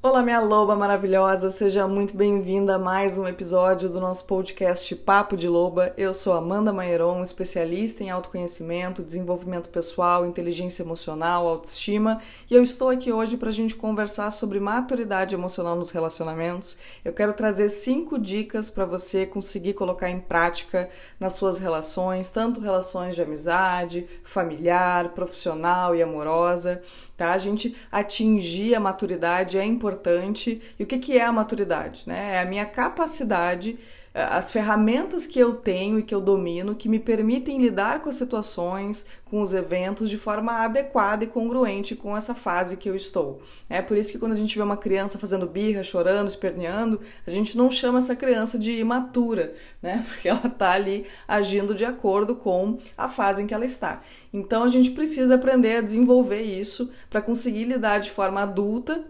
Olá, minha loba maravilhosa, seja muito bem-vinda a mais um episódio do nosso podcast Papo de Loba. Eu sou Amanda Maieron, especialista em autoconhecimento, desenvolvimento pessoal, inteligência emocional, autoestima, e eu estou aqui hoje para a gente conversar sobre maturidade emocional nos relacionamentos. Eu quero trazer cinco dicas para você conseguir colocar em prática nas suas relações, tanto relações de amizade, familiar, profissional e amorosa, tá? A gente atingir a maturidade é importante importante. E o que, que é a maturidade? Né? É a minha capacidade, eh, as ferramentas que eu tenho e que eu domino que me permitem lidar com as situações, com os eventos de forma adequada e congruente com essa fase que eu estou. É por isso que quando a gente vê uma criança fazendo birra, chorando, esperneando, a gente não chama essa criança de imatura, né? Porque ela está ali agindo de acordo com a fase em que ela está. Então a gente precisa aprender a desenvolver isso para conseguir lidar de forma adulta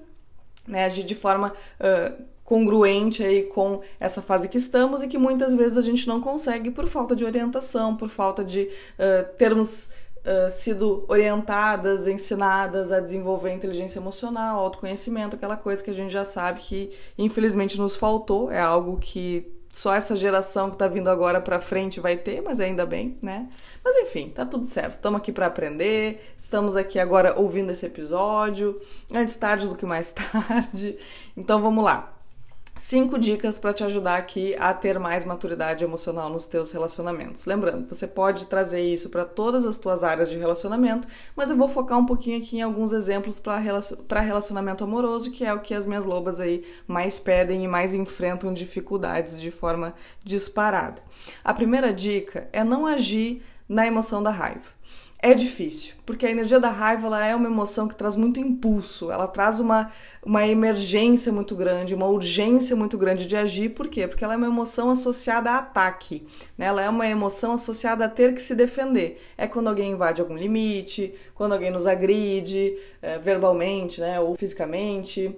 né, agir de forma uh, congruente aí com essa fase que estamos e que muitas vezes a gente não consegue por falta de orientação, por falta de uh, termos uh, sido orientadas, ensinadas a desenvolver inteligência emocional, autoconhecimento, aquela coisa que a gente já sabe que infelizmente nos faltou, é algo que só essa geração que tá vindo agora para frente vai ter, mas ainda bem, né? Mas enfim, tá tudo certo. Estamos aqui para aprender. Estamos aqui agora ouvindo esse episódio, antes tarde do que mais tarde. Então vamos lá cinco dicas para te ajudar aqui a ter mais maturidade emocional nos teus relacionamentos. Lembrando, você pode trazer isso para todas as tuas áreas de relacionamento, mas eu vou focar um pouquinho aqui em alguns exemplos para relacionamento amoroso, que é o que as minhas lobas aí mais pedem e mais enfrentam dificuldades de forma disparada. A primeira dica é não agir na emoção da raiva é difícil, porque a energia da raiva ela é uma emoção que traz muito impulso, ela traz uma, uma emergência muito grande, uma urgência muito grande de agir, por quê? Porque ela é uma emoção associada a ataque, né? ela é uma emoção associada a ter que se defender. É quando alguém invade algum limite, quando alguém nos agride é, verbalmente né? ou fisicamente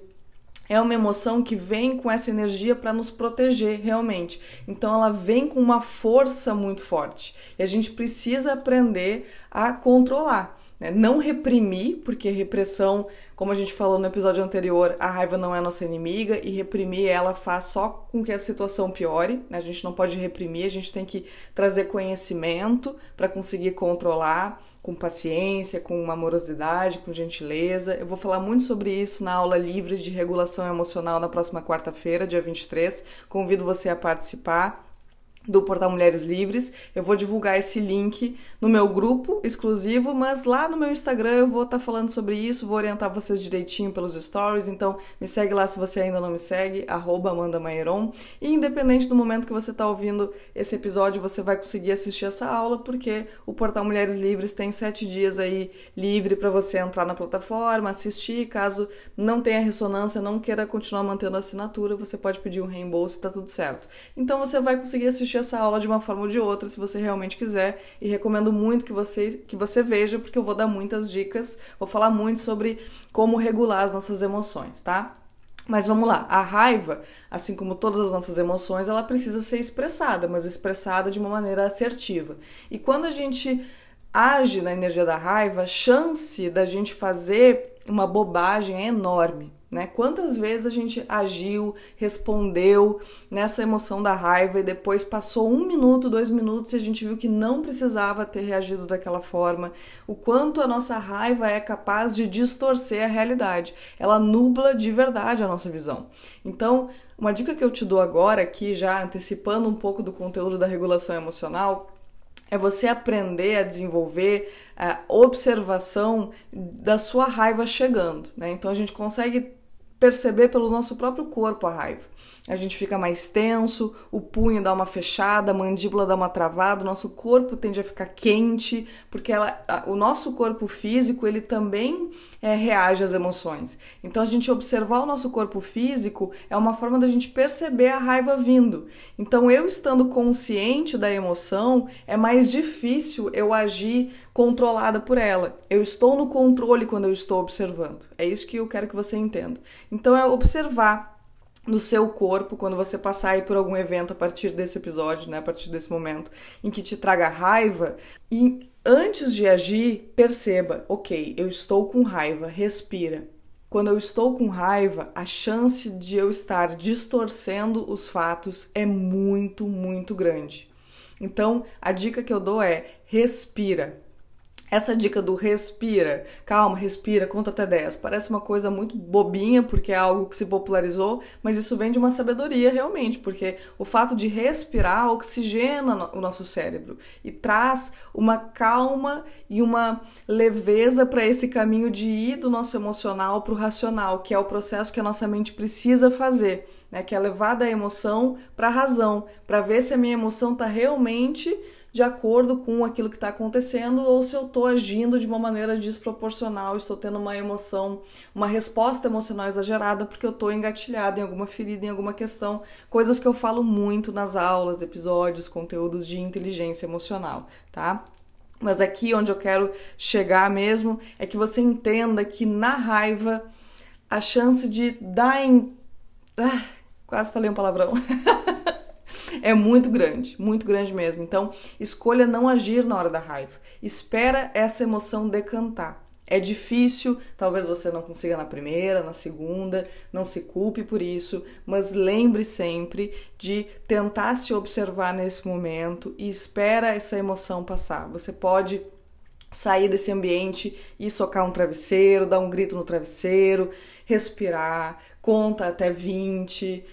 é uma emoção que vem com essa energia para nos proteger realmente. Então ela vem com uma força muito forte e a gente precisa aprender a controlar. Né? Não reprimir, porque repressão, como a gente falou no episódio anterior, a raiva não é nossa inimiga e reprimir ela faz só com que a situação piore. Né? A gente não pode reprimir, a gente tem que trazer conhecimento para conseguir controlar com paciência, com amorosidade, com gentileza. Eu vou falar muito sobre isso na aula livre de regulação emocional na próxima quarta-feira, dia 23. Convido você a participar do Portal Mulheres Livres. Eu vou divulgar esse link no meu grupo exclusivo, mas lá no meu Instagram eu vou estar tá falando sobre isso, vou orientar vocês direitinho pelos stories, então me segue lá se você ainda não me segue, arroba. E independente do momento que você está ouvindo esse episódio, você vai conseguir assistir essa aula, porque o Portal Mulheres Livres tem sete dias aí livre para você entrar na plataforma, assistir, caso não tenha ressonância, não queira continuar mantendo a assinatura, você pode pedir um reembolso e tá tudo certo. Então você vai conseguir assistir essa aula de uma forma ou de outra, se você realmente quiser, e recomendo muito que você, que você veja, porque eu vou dar muitas dicas, vou falar muito sobre como regular as nossas emoções, tá? Mas vamos lá, a raiva, assim como todas as nossas emoções, ela precisa ser expressada, mas expressada de uma maneira assertiva. E quando a gente age na energia da raiva, a chance da gente fazer uma bobagem é enorme. Né? Quantas vezes a gente agiu, respondeu nessa emoção da raiva e depois passou um minuto, dois minutos e a gente viu que não precisava ter reagido daquela forma. O quanto a nossa raiva é capaz de distorcer a realidade. Ela nubla de verdade a nossa visão. Então, uma dica que eu te dou agora, aqui já antecipando um pouco do conteúdo da regulação emocional, é você aprender a desenvolver a observação da sua raiva chegando. Né? Então a gente consegue perceber pelo nosso próprio corpo a raiva. A gente fica mais tenso, o punho dá uma fechada, a mandíbula dá uma travada, o nosso corpo tende a ficar quente, porque ela, o nosso corpo físico ele também é, reage às emoções. Então a gente observar o nosso corpo físico é uma forma da gente perceber a raiva vindo. Então eu estando consciente da emoção é mais difícil eu agir controlada por ela. Eu estou no controle quando eu estou observando. É isso que eu quero que você entenda. Então é observar no seu corpo quando você passar aí por algum evento a partir desse episódio, né, a partir desse momento em que te traga raiva e antes de agir, perceba, OK, eu estou com raiva, respira. quando eu estou com raiva, a chance de eu estar distorcendo os fatos é muito, muito grande. Então, a dica que eu dou é respira. Essa dica do respira, calma, respira, conta até 10, parece uma coisa muito bobinha, porque é algo que se popularizou, mas isso vem de uma sabedoria realmente, porque o fato de respirar oxigena o nosso cérebro e traz uma calma e uma leveza para esse caminho de ir do nosso emocional para o racional, que é o processo que a nossa mente precisa fazer, né? Que é levar da emoção para a razão, para ver se a minha emoção está realmente de acordo com aquilo que está acontecendo ou se eu estou agindo de uma maneira desproporcional, estou tendo uma emoção, uma resposta emocional exagerada porque eu estou engatilhada em alguma ferida, em alguma questão, coisas que eu falo muito nas aulas, episódios, conteúdos de inteligência emocional, tá? Mas aqui onde eu quero chegar mesmo é que você entenda que na raiva a chance de dar em. Ah, quase falei um palavrão. é muito grande, muito grande mesmo. Então, escolha não agir na hora da raiva. Espera essa emoção decantar. É difícil, talvez você não consiga na primeira, na segunda, não se culpe por isso, mas lembre sempre de tentar se observar nesse momento e espera essa emoção passar. Você pode sair desse ambiente e socar um travesseiro, dar um grito no travesseiro, respirar, conta até 20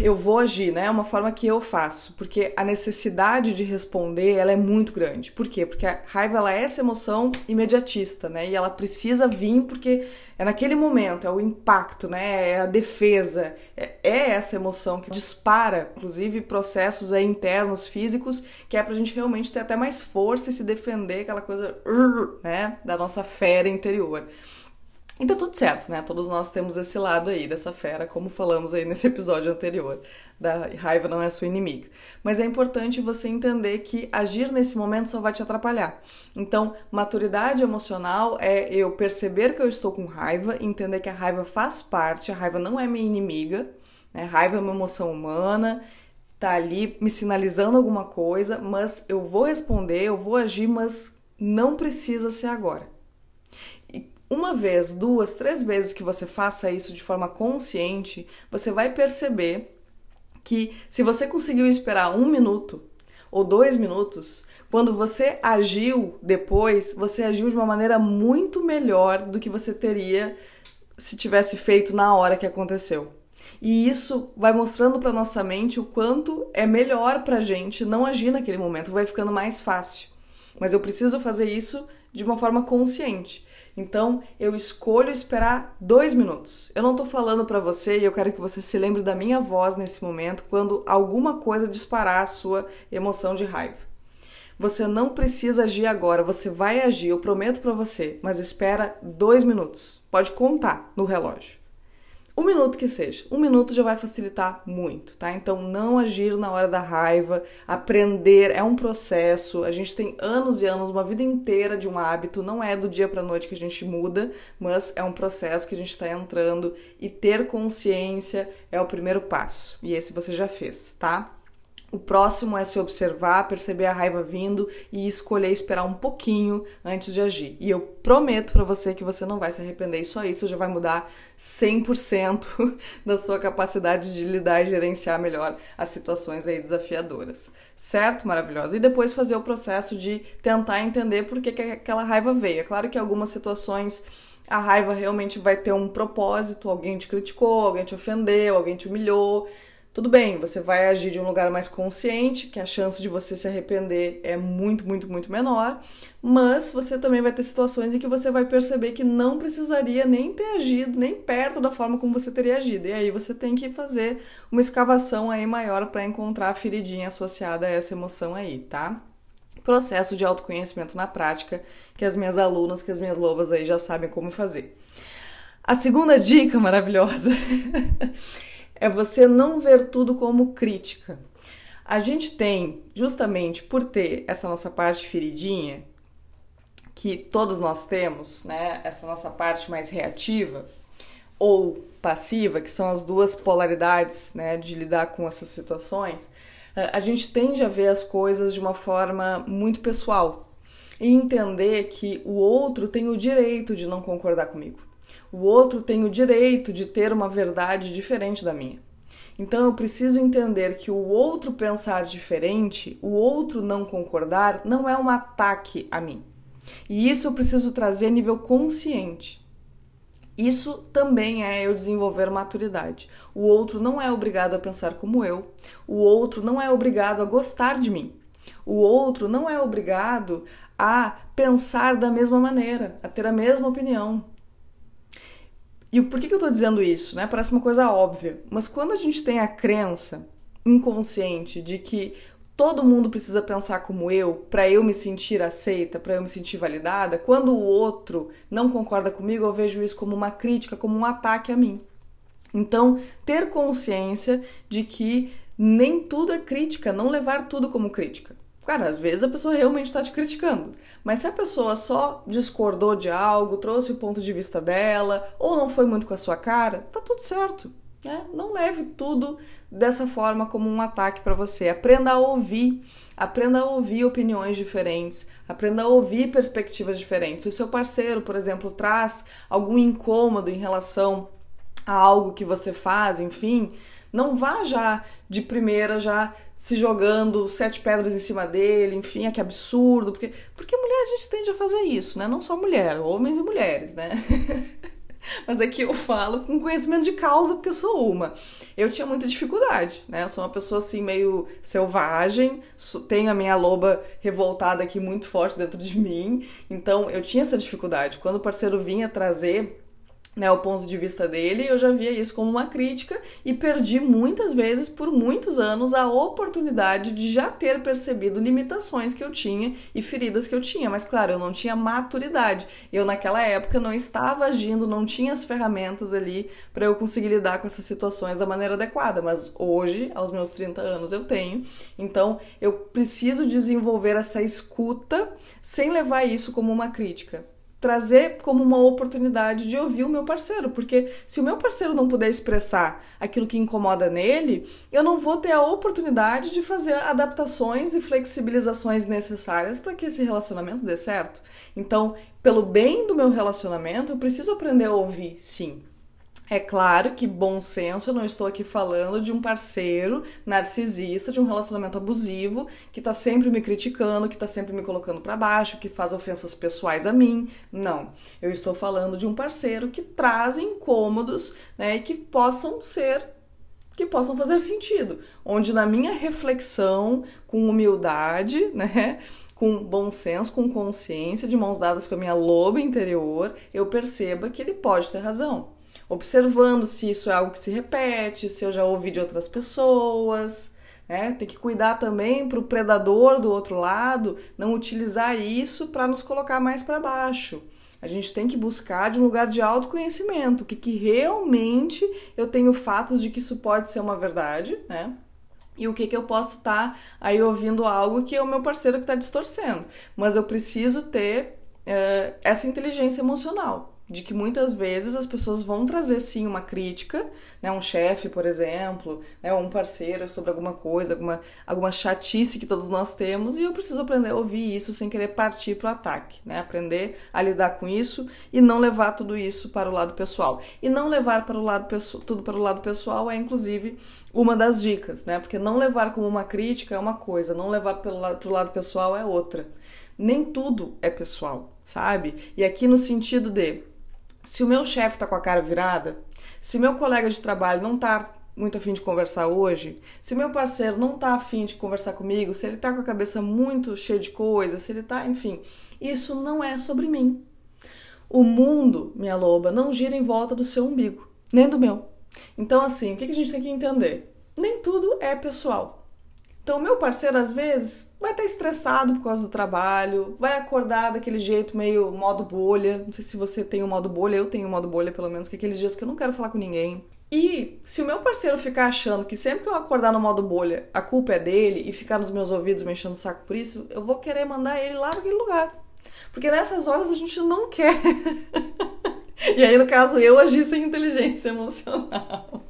eu vou agir, né? É uma forma que eu faço, porque a necessidade de responder, ela é muito grande. Por quê? Porque a raiva ela é essa emoção imediatista, né? E ela precisa vir porque é naquele momento, é o impacto, né? É a defesa, é, é essa emoção que dispara, inclusive processos internos físicos, que é pra gente realmente ter até mais força e se defender, aquela coisa, né, da nossa fera interior. Então tudo certo, né? Todos nós temos esse lado aí dessa fera, como falamos aí nesse episódio anterior, da raiva não é sua inimiga. Mas é importante você entender que agir nesse momento só vai te atrapalhar. Então, maturidade emocional é eu perceber que eu estou com raiva, entender que a raiva faz parte, a raiva não é minha inimiga, né? Raiva é uma emoção humana, tá ali me sinalizando alguma coisa, mas eu vou responder, eu vou agir, mas não precisa ser agora uma vez, duas, três vezes que você faça isso de forma consciente, você vai perceber que se você conseguiu esperar um minuto ou dois minutos, quando você agiu depois, você agiu de uma maneira muito melhor do que você teria se tivesse feito na hora que aconteceu. E isso vai mostrando para nossa mente o quanto é melhor para gente não agir naquele momento, vai ficando mais fácil. Mas eu preciso fazer isso de uma forma consciente. Então, eu escolho esperar dois minutos. Eu não estou falando para você e eu quero que você se lembre da minha voz nesse momento quando alguma coisa disparar a sua emoção de raiva. Você não precisa agir agora, você vai agir, eu prometo para você, mas espera dois minutos. Pode contar no relógio. Um minuto que seja. Um minuto já vai facilitar muito, tá? Então, não agir na hora da raiva, aprender é um processo. A gente tem anos e anos, uma vida inteira de um hábito. Não é do dia para noite que a gente muda, mas é um processo que a gente está entrando e ter consciência é o primeiro passo. E esse você já fez, tá? O próximo é se observar, perceber a raiva vindo e escolher esperar um pouquinho antes de agir. E eu prometo para você que você não vai se arrepender e só isso já vai mudar 100% da sua capacidade de lidar e gerenciar melhor as situações aí desafiadoras. Certo? Maravilhosa. E depois fazer o processo de tentar entender por que, que aquela raiva veio. É claro que algumas situações a raiva realmente vai ter um propósito, alguém te criticou, alguém te ofendeu, alguém te humilhou tudo bem, você vai agir de um lugar mais consciente, que a chance de você se arrepender é muito, muito, muito menor, mas você também vai ter situações em que você vai perceber que não precisaria nem ter agido, nem perto da forma como você teria agido. E aí você tem que fazer uma escavação aí maior para encontrar a feridinha associada a essa emoção aí, tá? Processo de autoconhecimento na prática, que as minhas alunas, que as minhas lobas aí já sabem como fazer. A segunda dica maravilhosa é você não ver tudo como crítica. A gente tem, justamente por ter essa nossa parte feridinha, que todos nós temos, né? Essa nossa parte mais reativa ou passiva, que são as duas polaridades, né, de lidar com essas situações, a gente tende a ver as coisas de uma forma muito pessoal e entender que o outro tem o direito de não concordar comigo. O outro tem o direito de ter uma verdade diferente da minha. Então eu preciso entender que o outro pensar diferente, o outro não concordar, não é um ataque a mim. E isso eu preciso trazer a nível consciente. Isso também é eu desenvolver maturidade. O outro não é obrigado a pensar como eu, o outro não é obrigado a gostar de mim, o outro não é obrigado a pensar da mesma maneira, a ter a mesma opinião. E por que, que eu estou dizendo isso? Né? Parece uma coisa óbvia, mas quando a gente tem a crença inconsciente de que todo mundo precisa pensar como eu para eu me sentir aceita, para eu me sentir validada, quando o outro não concorda comigo, eu vejo isso como uma crítica, como um ataque a mim. Então, ter consciência de que nem tudo é crítica, não levar tudo como crítica. Cara, às vezes a pessoa realmente está te criticando, mas se a pessoa só discordou de algo, trouxe o ponto de vista dela, ou não foi muito com a sua cara, tá tudo certo. Né? Não leve tudo dessa forma como um ataque para você. Aprenda a ouvir, aprenda a ouvir opiniões diferentes, aprenda a ouvir perspectivas diferentes. Se o seu parceiro, por exemplo, traz algum incômodo em relação a algo que você faz, enfim, não vá já de primeira já se jogando sete pedras em cima dele, enfim, é que absurdo, porque porque mulher a gente tende a fazer isso, né? Não só mulher, homens e mulheres, né? Mas aqui eu falo com conhecimento de causa, porque eu sou uma. Eu tinha muita dificuldade, né? Eu sou uma pessoa assim meio selvagem, tenho a minha loba revoltada aqui muito forte dentro de mim, então eu tinha essa dificuldade. Quando o parceiro vinha trazer né, o ponto de vista dele, eu já via isso como uma crítica e perdi muitas vezes, por muitos anos, a oportunidade de já ter percebido limitações que eu tinha e feridas que eu tinha. Mas, claro, eu não tinha maturidade. Eu, naquela época, não estava agindo, não tinha as ferramentas ali para eu conseguir lidar com essas situações da maneira adequada. Mas hoje, aos meus 30 anos, eu tenho. Então, eu preciso desenvolver essa escuta sem levar isso como uma crítica trazer como uma oportunidade de ouvir o meu parceiro, porque se o meu parceiro não puder expressar aquilo que incomoda nele, eu não vou ter a oportunidade de fazer adaptações e flexibilizações necessárias para que esse relacionamento dê certo. Então, pelo bem do meu relacionamento, eu preciso aprender a ouvir, sim. É claro que bom senso, eu não estou aqui falando de um parceiro narcisista, de um relacionamento abusivo, que tá sempre me criticando, que tá sempre me colocando para baixo, que faz ofensas pessoais a mim. Não. Eu estou falando de um parceiro que traz incômodos, né, e que possam ser que possam fazer sentido, onde na minha reflexão, com humildade, né, com bom senso, com consciência, de mãos dadas com a minha loba interior, eu perceba que ele pode ter razão observando se isso é algo que se repete, se eu já ouvi de outras pessoas. Né? Tem que cuidar também para o predador do outro lado não utilizar isso para nos colocar mais para baixo. A gente tem que buscar de um lugar de autoconhecimento, o que, que realmente eu tenho fatos de que isso pode ser uma verdade, né? E o que, que eu posso estar tá aí ouvindo algo que é o meu parceiro que está distorcendo. Mas eu preciso ter uh, essa inteligência emocional de que muitas vezes as pessoas vão trazer sim uma crítica, né, um chefe, por exemplo, né, um parceiro sobre alguma coisa, alguma, alguma chatice que todos nós temos, e eu preciso aprender a ouvir isso sem querer partir para o ataque, né, aprender a lidar com isso e não levar tudo isso para o lado pessoal. E não levar para o lado tudo para o lado pessoal é inclusive uma das dicas, né, porque não levar como uma crítica é uma coisa, não levar para o lado, lado pessoal é outra. Nem tudo é pessoal, sabe? E aqui no sentido de se o meu chefe tá com a cara virada, se meu colega de trabalho não tá muito afim de conversar hoje, se meu parceiro não tá afim de conversar comigo, se ele tá com a cabeça muito cheia de coisas, se ele tá, enfim, isso não é sobre mim. O mundo, minha loba, não gira em volta do seu umbigo, nem do meu. Então, assim, o que a gente tem que entender? Nem tudo é pessoal. Então, meu parceiro, às vezes, vai estar estressado por causa do trabalho, vai acordar daquele jeito meio modo bolha. Não sei se você tem o modo bolha, eu tenho o modo bolha, pelo menos, que é aqueles dias que eu não quero falar com ninguém. E se o meu parceiro ficar achando que sempre que eu acordar no modo bolha, a culpa é dele e ficar nos meus ouvidos me enchendo o saco por isso, eu vou querer mandar ele lá naquele lugar. Porque nessas horas a gente não quer. e aí, no caso, eu agi sem inteligência emocional.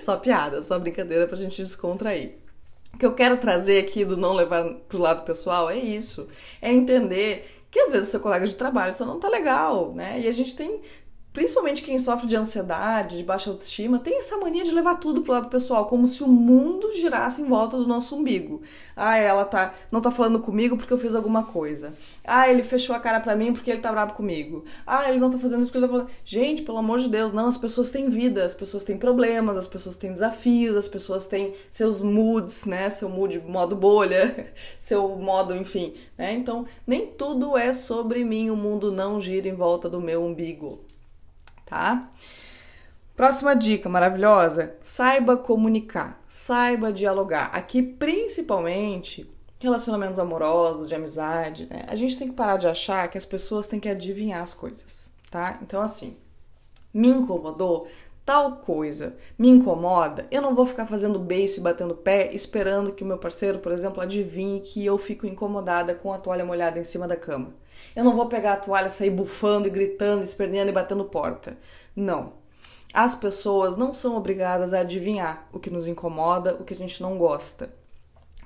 Só piada, só brincadeira pra gente descontrair. O que eu quero trazer aqui do não levar pro lado pessoal é isso. É entender que às vezes o seu colega de trabalho só não tá legal, né? E a gente tem principalmente quem sofre de ansiedade, de baixa autoestima, tem essa mania de levar tudo pro lado pessoal, como se o mundo girasse em volta do nosso umbigo. Ah, ela tá não tá falando comigo porque eu fiz alguma coisa. Ah, ele fechou a cara para mim porque ele tá bravo comigo. Ah, ele não tá fazendo isso porque ele tá falando. Gente, pelo amor de Deus, não, as pessoas têm vida, as pessoas têm problemas, as pessoas têm desafios, as pessoas têm seus moods, né? Seu mood modo bolha, seu modo, enfim, né? Então, nem tudo é sobre mim, o mundo não gira em volta do meu umbigo tá? Próxima dica maravilhosa: saiba comunicar, saiba dialogar. Aqui, principalmente, relacionamentos amorosos, de amizade, né? A gente tem que parar de achar que as pessoas têm que adivinhar as coisas, tá? Então, assim, me incomodou tal coisa, me incomoda, eu não vou ficar fazendo beijo e batendo pé esperando que o meu parceiro, por exemplo, adivinhe que eu fico incomodada com a toalha molhada em cima da cama. Eu não vou pegar a toalha, sair bufando e gritando, esperneando e batendo porta. Não. As pessoas não são obrigadas a adivinhar o que nos incomoda, o que a gente não gosta.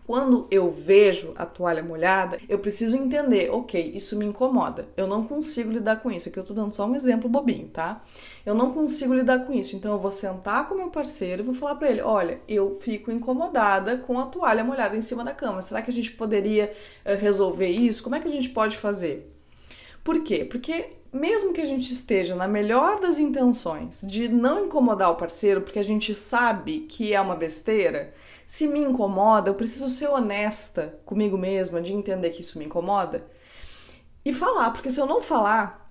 Quando eu vejo a toalha molhada, eu preciso entender, ok, isso me incomoda. Eu não consigo lidar com isso. Aqui eu tô dando só um exemplo bobinho, tá? Eu não consigo lidar com isso. Então eu vou sentar com meu parceiro e vou falar para ele: olha, eu fico incomodada com a toalha molhada em cima da cama. Será que a gente poderia uh, resolver isso? Como é que a gente pode fazer? Por quê? Porque mesmo que a gente esteja na melhor das intenções de não incomodar o parceiro, porque a gente sabe que é uma besteira, se me incomoda, eu preciso ser honesta comigo mesma de entender que isso me incomoda e falar, porque se eu não falar,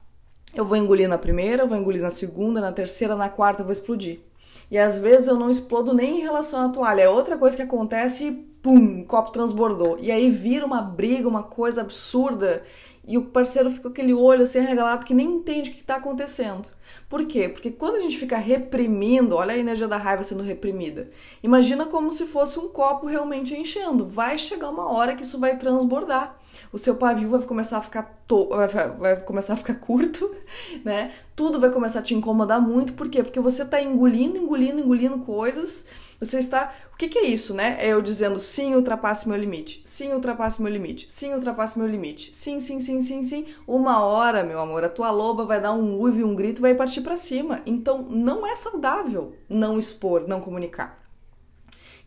eu vou engolir na primeira, eu vou engolir na segunda, na terceira, na quarta, eu vou explodir. E às vezes eu não explodo nem em relação à toalha, é outra coisa que acontece e pum, o copo transbordou. E aí vira uma briga, uma coisa absurda e o parceiro fica com aquele olho assim arregalado que nem entende o que está acontecendo. Por quê? Porque quando a gente fica reprimindo, olha a energia da raiva sendo reprimida. Imagina como se fosse um copo realmente enchendo. Vai chegar uma hora que isso vai transbordar. O seu pavio vai começar a ficar to... vai começar a ficar curto, né? Tudo vai começar a te incomodar muito. Por quê? Porque você está engolindo, engolindo, engolindo coisas você está. O que, que, é isso, né? É eu dizendo sim, ultrapasse meu limite. Sim, ultrapasse meu limite. Sim, ultrapasse meu limite. Sim, sim, sim, sim, sim. Uma hora, meu amor, a tua loba vai dar um uivo e um grito e vai partir para cima. Então, não é saudável não expor, não comunicar.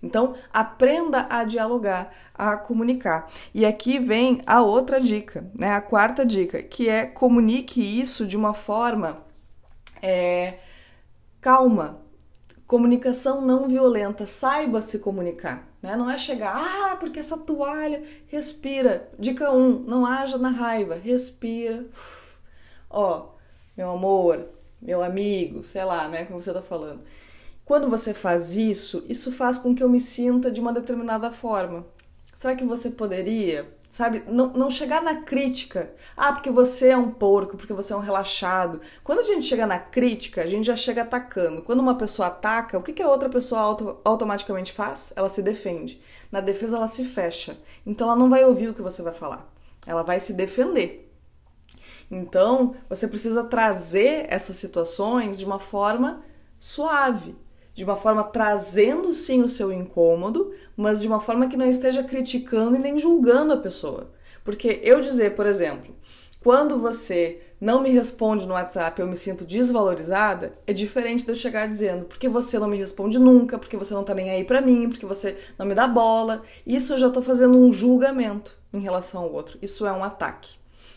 Então, aprenda a dialogar, a comunicar. E aqui vem a outra dica, né? A quarta dica, que é comunique isso de uma forma é, calma, Comunicação não violenta, saiba se comunicar. Né? Não é chegar, ah, porque essa toalha. Respira. Dica 1, um, não haja na raiva. Respira. Ó, meu amor, meu amigo, sei lá, né? Como você tá falando. Quando você faz isso, isso faz com que eu me sinta de uma determinada forma. Será que você poderia sabe? Não, não chegar na crítica. Ah, porque você é um porco, porque você é um relaxado. Quando a gente chega na crítica, a gente já chega atacando. Quando uma pessoa ataca, o que, que a outra pessoa auto, automaticamente faz? Ela se defende. Na defesa, ela se fecha. Então, ela não vai ouvir o que você vai falar. Ela vai se defender. Então, você precisa trazer essas situações de uma forma suave, de uma forma trazendo sim o seu incômodo, mas de uma forma que não esteja criticando e nem julgando a pessoa. Porque eu dizer, por exemplo, quando você não me responde no WhatsApp, eu me sinto desvalorizada, é diferente de eu chegar dizendo, porque você não me responde nunca, porque você não tá nem aí para mim, porque você não me dá bola. Isso eu já tô fazendo um julgamento em relação ao outro. Isso é um ataque.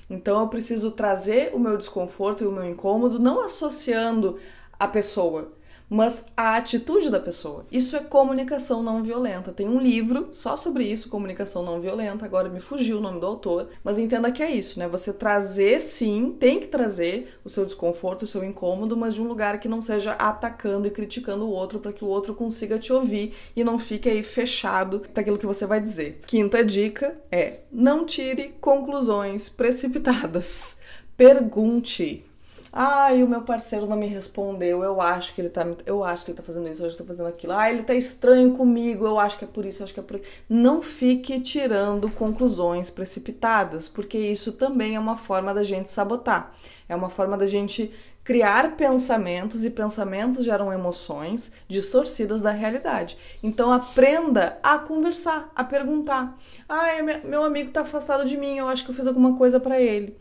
Então eu preciso trazer o meu desconforto e o meu incômodo, não associando a pessoa, mas a atitude da pessoa. Isso é comunicação não violenta. Tem um livro só sobre isso, comunicação não violenta. Agora me fugiu o nome do autor, mas entenda que é isso, né? Você trazer, sim, tem que trazer o seu desconforto, o seu incômodo, mas de um lugar que não seja atacando e criticando o outro para que o outro consiga te ouvir e não fique aí fechado para aquilo que você vai dizer. Quinta dica é: não tire conclusões precipitadas. Pergunte. E o meu parceiro não me respondeu. Eu acho que ele tá, eu acho que ele tá fazendo isso, eu estou fazendo aquilo. Ah, ele tá estranho comigo. Eu acho que é por isso, eu acho que é por. Não fique tirando conclusões precipitadas, porque isso também é uma forma da gente sabotar. É uma forma da gente criar pensamentos e pensamentos geram emoções distorcidas da realidade. Então aprenda a conversar, a perguntar. Ah, meu amigo tá afastado de mim, eu acho que eu fiz alguma coisa para ele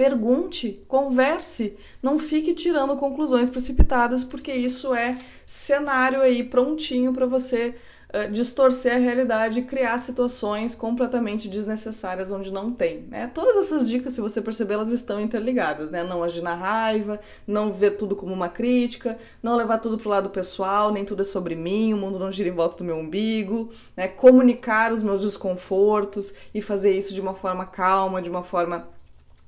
pergunte, converse, não fique tirando conclusões precipitadas, porque isso é cenário aí prontinho para você uh, distorcer a realidade e criar situações completamente desnecessárias onde não tem. Né? Todas essas dicas, se você perceber, elas estão interligadas, né? Não agir na raiva, não ver tudo como uma crítica, não levar tudo pro lado pessoal, nem tudo é sobre mim, o mundo não gira em volta do meu umbigo, né? Comunicar os meus desconfortos e fazer isso de uma forma calma, de uma forma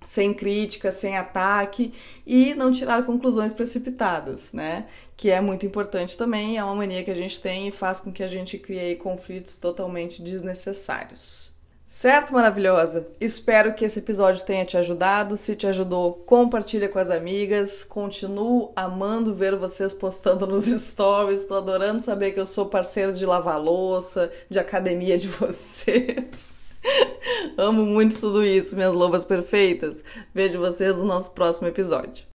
sem crítica, sem ataque e não tirar conclusões precipitadas, né? Que é muito importante também, é uma mania que a gente tem e faz com que a gente crie conflitos totalmente desnecessários. Certo, maravilhosa? Espero que esse episódio tenha te ajudado. Se te ajudou, compartilha com as amigas. Continuo amando ver vocês postando nos stories. Estou adorando saber que eu sou parceiro de lavar louça, de academia de vocês. Amo muito tudo isso, minhas lobas perfeitas. Vejo vocês no nosso próximo episódio.